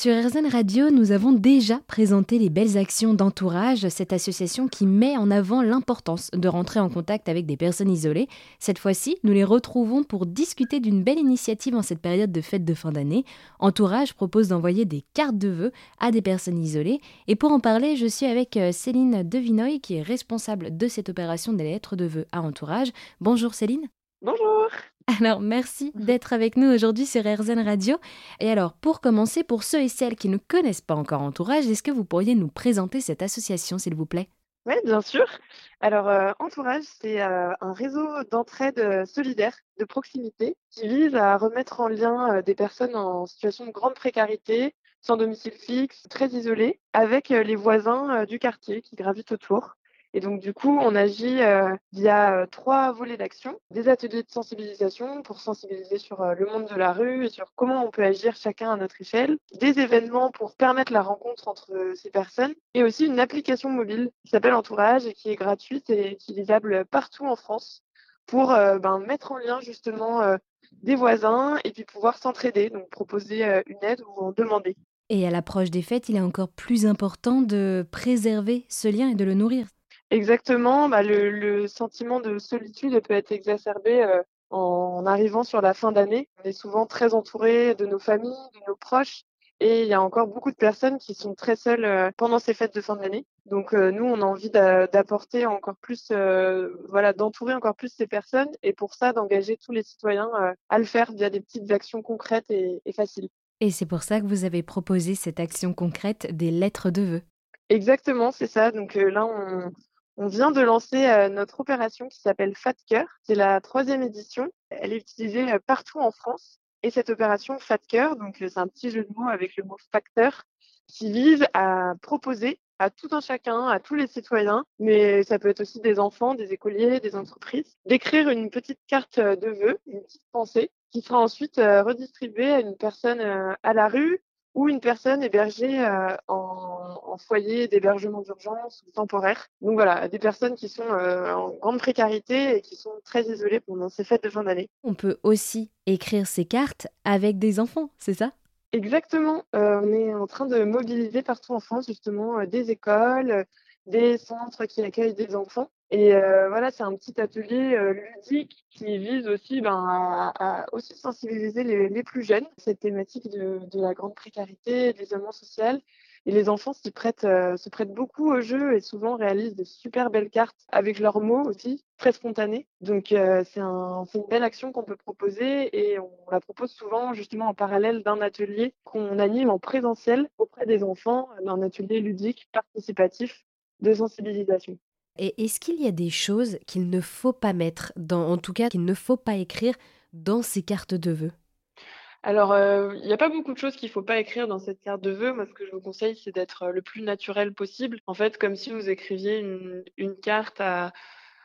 Sur RZN Radio, nous avons déjà présenté les belles actions d'entourage, cette association qui met en avant l'importance de rentrer en contact avec des personnes isolées. Cette fois-ci, nous les retrouvons pour discuter d'une belle initiative en cette période de fête de fin d'année. Entourage propose d'envoyer des cartes de vœux à des personnes isolées. Et pour en parler, je suis avec euh, Céline Devinoy, qui est responsable de cette opération des lettres de vœux à Entourage. Bonjour Céline. Bonjour. Alors, merci d'être avec nous aujourd'hui sur RZN Radio. Et alors, pour commencer, pour ceux et celles qui ne connaissent pas encore Entourage, est-ce que vous pourriez nous présenter cette association, s'il vous plaît? Oui, bien sûr. Alors, euh, Entourage, c'est euh, un réseau d'entraide euh, solidaire de proximité qui vise à remettre en lien des personnes en situation de grande précarité, sans domicile fixe, très isolées, avec les voisins du quartier qui gravitent autour. Et donc, du coup, on agit euh, via euh, trois volets d'action. Des ateliers de sensibilisation pour sensibiliser sur euh, le monde de la rue et sur comment on peut agir chacun à notre échelle. Des événements pour permettre la rencontre entre ces personnes. Et aussi une application mobile qui s'appelle Entourage et qui est gratuite et utilisable partout en France pour ben, mettre en lien justement des voisins et puis pouvoir s'entraider, donc proposer une aide ou en demander. Et à l'approche des fêtes, il est encore plus important de préserver ce lien et de le nourrir. Exactement, bah, le, le, sentiment de solitude peut être exacerbé euh, en, arrivant sur la fin d'année. On est souvent très entouré de nos familles, de nos proches, et il y a encore beaucoup de personnes qui sont très seules euh, pendant ces fêtes de fin d'année. Donc euh, nous, on a envie d'apporter encore plus, voilà, d'entourer encore plus ces personnes, et pour ça, d'engager tous les citoyens à le faire via des petites actions concrètes et, et faciles. Et c'est pour ça que vous avez proposé cette action concrète des lettres de vœux. Exactement, c'est ça. Donc là, on, on vient de lancer euh, notre opération qui s'appelle FatCœur. C'est la troisième édition. Elle est utilisée euh, partout en France. Et cette opération FatCœur, donc euh, c'est un petit jeu de mots avec le mot facteur, qui vise à proposer à tout un chacun, à tous les citoyens, mais ça peut être aussi des enfants, des écoliers, des entreprises, d'écrire une petite carte de vœux, une petite pensée, qui sera ensuite redistribuée à une personne à la rue ou une personne hébergée euh, en, foyer d'hébergement d'urgence ou temporaire. Donc voilà, des personnes qui sont euh, en grande précarité et qui sont très isolées pendant ces fêtes de fin d'année. On peut aussi écrire ces cartes avec des enfants, c'est ça? Exactement. Euh, on est en train de mobiliser partout en France justement des écoles, des centres qui accueillent des enfants. Et euh, voilà, c'est un petit atelier euh, ludique qui vise aussi ben, à, aussi sensibiliser les, les, plus jeunes cette thématique de, de la grande précarité, de l'isolement social. Et les enfants s'y prêtent, euh, se prêtent beaucoup au jeu et souvent réalisent de super belles cartes avec leurs mots aussi, très spontanées. Donc c'est un, une belle action qu'on peut proposer et on la propose souvent justement en parallèle d'un atelier qu'on anime en présentiel auprès des enfants, d'un atelier ludique participatif de sensibilisation. Et est-ce qu'il y a des choses qu'il ne faut pas mettre, dans, en tout cas qu'il ne faut pas écrire dans ces cartes de vœux? Alors, euh, il n'y a pas beaucoup de choses qu'il ne faut pas écrire dans cette carte de vœux. Moi, ce que je vous conseille, c'est d'être le plus naturel possible. En fait, comme si vous écriviez une carte à,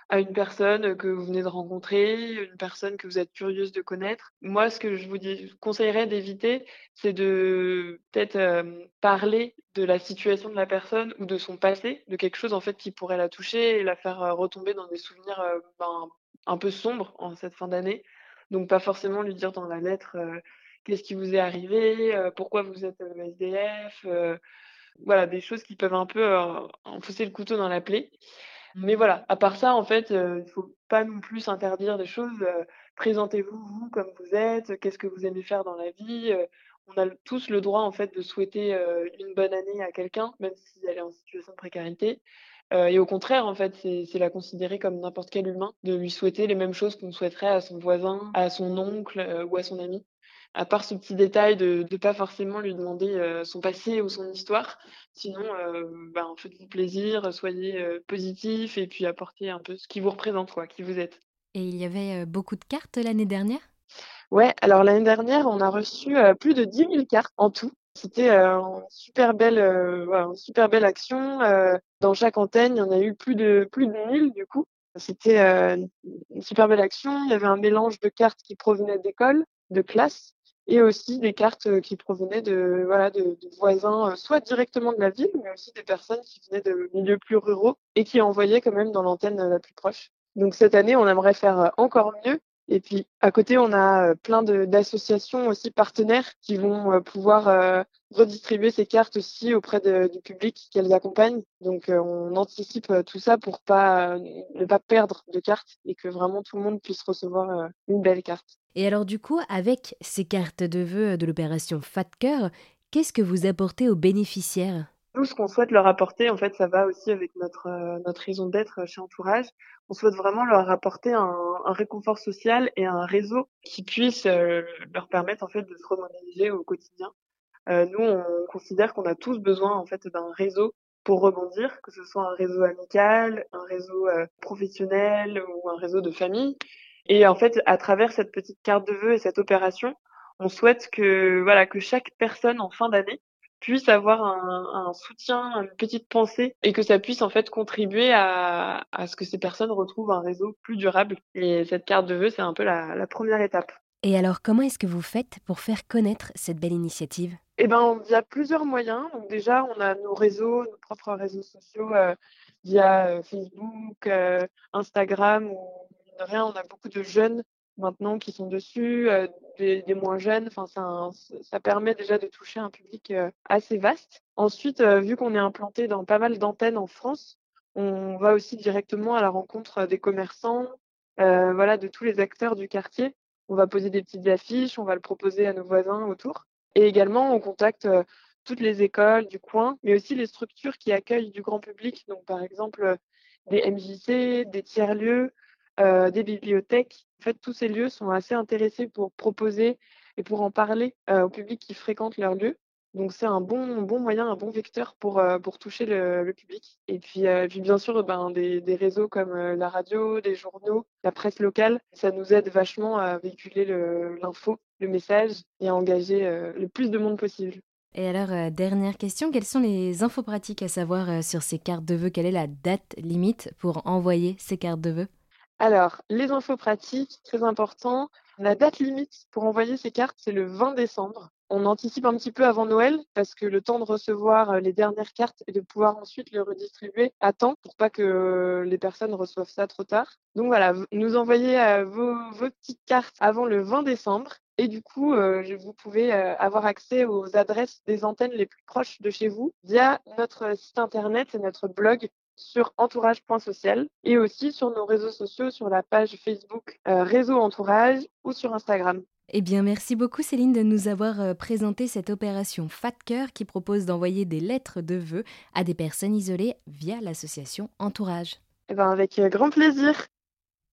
à une personne que vous venez de rencontrer, une personne que vous êtes curieuse de connaître. Moi, ce que je vous conseillerais d'éviter, c'est de peut-être parler de la situation de la personne ou de son passé, de quelque chose en fait qui pourrait la toucher et la faire retomber dans des souvenirs ben, un peu sombres en cette fin d'année. Donc pas forcément lui dire dans la lettre qu'est-ce qui vous est arrivé, pourquoi vous êtes SDF, voilà des choses qui peuvent un peu enfoncer le couteau dans la plaie. Mais voilà, à part ça, en fait, euh, il ne faut pas non plus interdire des choses. Euh, présentez-vous, vous, comme vous êtes, qu'est-ce que vous aimez faire dans la vie. Euh, on a tous le droit, en fait, de souhaiter une bonne année à quelqu'un, même si elle est en situation de précarité. Et au contraire, en fait, c'est la considérer comme n'importe quel humain, de lui souhaiter les mêmes choses qu'on souhaiterait à son voisin, à son oncle ou à son ami à part ce petit détail de ne pas forcément lui demander euh, son passé ou son histoire. Sinon, euh, ben, faites-vous plaisir, soyez euh, positif et puis apportez un peu ce qui vous représente, quoi, qui vous êtes. Et il y avait euh, beaucoup de cartes l'année dernière? Ouais, alors l'année dernière, on a reçu plus de 10 000 cartes en tout. C'était une super belle, une super belle action. dans chaque antenne, il y en a eu plus de plus de 1000 du coup. C'était une super belle action. Il y avait un mélange de cartes qui provenaient d'écoles, de classes, et aussi des cartes euh, qui provenaient de, voilà, de, voisins, euh, soit directement de la ville, mais aussi des personnes qui venaient de milieux plus ruraux et qui envoyaient quand même dans l'antenne euh, la plus proche. Donc cette année, on aimerait faire encore mieux Et puis à côté, on a plein d'associations aussi partenaires qui vont pouvoir redistribuer ces cartes aussi auprès du public qu'elles accompagnent. Donc on anticipe tout ça pour ne pas perdre de cartes et que vraiment tout le monde puisse recevoir une belle carte. Et alors du coup, avec ces cartes de vœux de l'opération Fat Cœur, qu'est-ce que vous apportez aux bénéficiaires? Nous, ce qu'on souhaite leur apporter, en fait, ça va aussi avec notre, euh, notre raison d'être chez Entourage. On souhaite vraiment leur apporter un, un réconfort social et un réseau qui puisse euh, leur permettre, en fait, de se remobiliser au quotidien. Euh, nous, on considère qu'on a tous besoin, en fait, d'un réseau pour rebondir, que ce soit un réseau amical, un réseau professionnel ou un réseau de famille. Et en fait, à travers cette petite carte de vœux et cette opération, on souhaite que, voilà, que chaque personne en fin d'année puisse avoir un, un, soutien, une petite pensée et que ça puisse en fait contribuer à, à, ce que ces personnes retrouvent un réseau plus durable. Et cette carte de vœux, c'est un peu la, la, première étape. Et alors, comment est-ce que vous faites pour faire connaître cette belle initiative? Eh ben, il y a plusieurs moyens. Donc déjà, on a nos réseaux, nos propres réseaux sociaux euh, via euh, Facebook, euh, Instagram ou rien. On a beaucoup de jeunes maintenant qui sont dessus, euh, des, moins jeunes. Enfin, ça, ça permet déjà de toucher un public euh, assez vaste. Ensuite, euh, vu qu'on est implanté dans pas mal d'antennes en France, on va aussi directement à la rencontre des commerçants, voilà, de tous les acteurs du quartier. On va poser des petites affiches, on va le proposer à nos voisins autour. Et également, on contacte toutes les écoles du coin, mais aussi les structures qui accueillent du grand public. Donc, par exemple, des MJC, des tiers-lieux, euh, des bibliothèques. En fait, tous ces lieux sont assez intéressés pour proposer et pour en parler euh, au public qui fréquente leur lieu. Donc c'est un bon, bon moyen, un bon vecteur pour, euh, pour toucher le, public. Et puis, puis bien sûr, ben, des, des réseaux comme la radio, des journaux, la presse locale, ça nous aide vachement à véhiculer l'info, le, le, message et à engager le plus de monde possible. Et alors, dernière question, quelles sont les infos pratiques à savoir sur ces cartes de vœux? Quelle est la date limite pour envoyer ces cartes de vœux? Alors, les infos pratiques, très important. La date limite pour envoyer ces cartes, c'est le 20 décembre. On anticipe un petit peu avant Noël parce que le temps de recevoir euh, les dernières cartes et de pouvoir ensuite les redistribuer à temps pour pas que les personnes reçoivent ça trop tard. Donc voilà, nous envoyez euh, vos, vos, petites cartes avant le 20 décembre et du coup, euh, vous pouvez avoir accès aux adresses des antennes les plus proches de chez vous via notre site internet et notre blog sur entourage.social et aussi sur nos réseaux sociaux, sur la page Facebook euh, Réseau Entourage ou sur Instagram. Eh bien, merci beaucoup Céline de nous avoir euh, présenté cette opération Fat Cœur qui propose d'envoyer des lettres de vœux à des personnes isolées via l'association Entourage. Eh ben, avec euh, grand plaisir.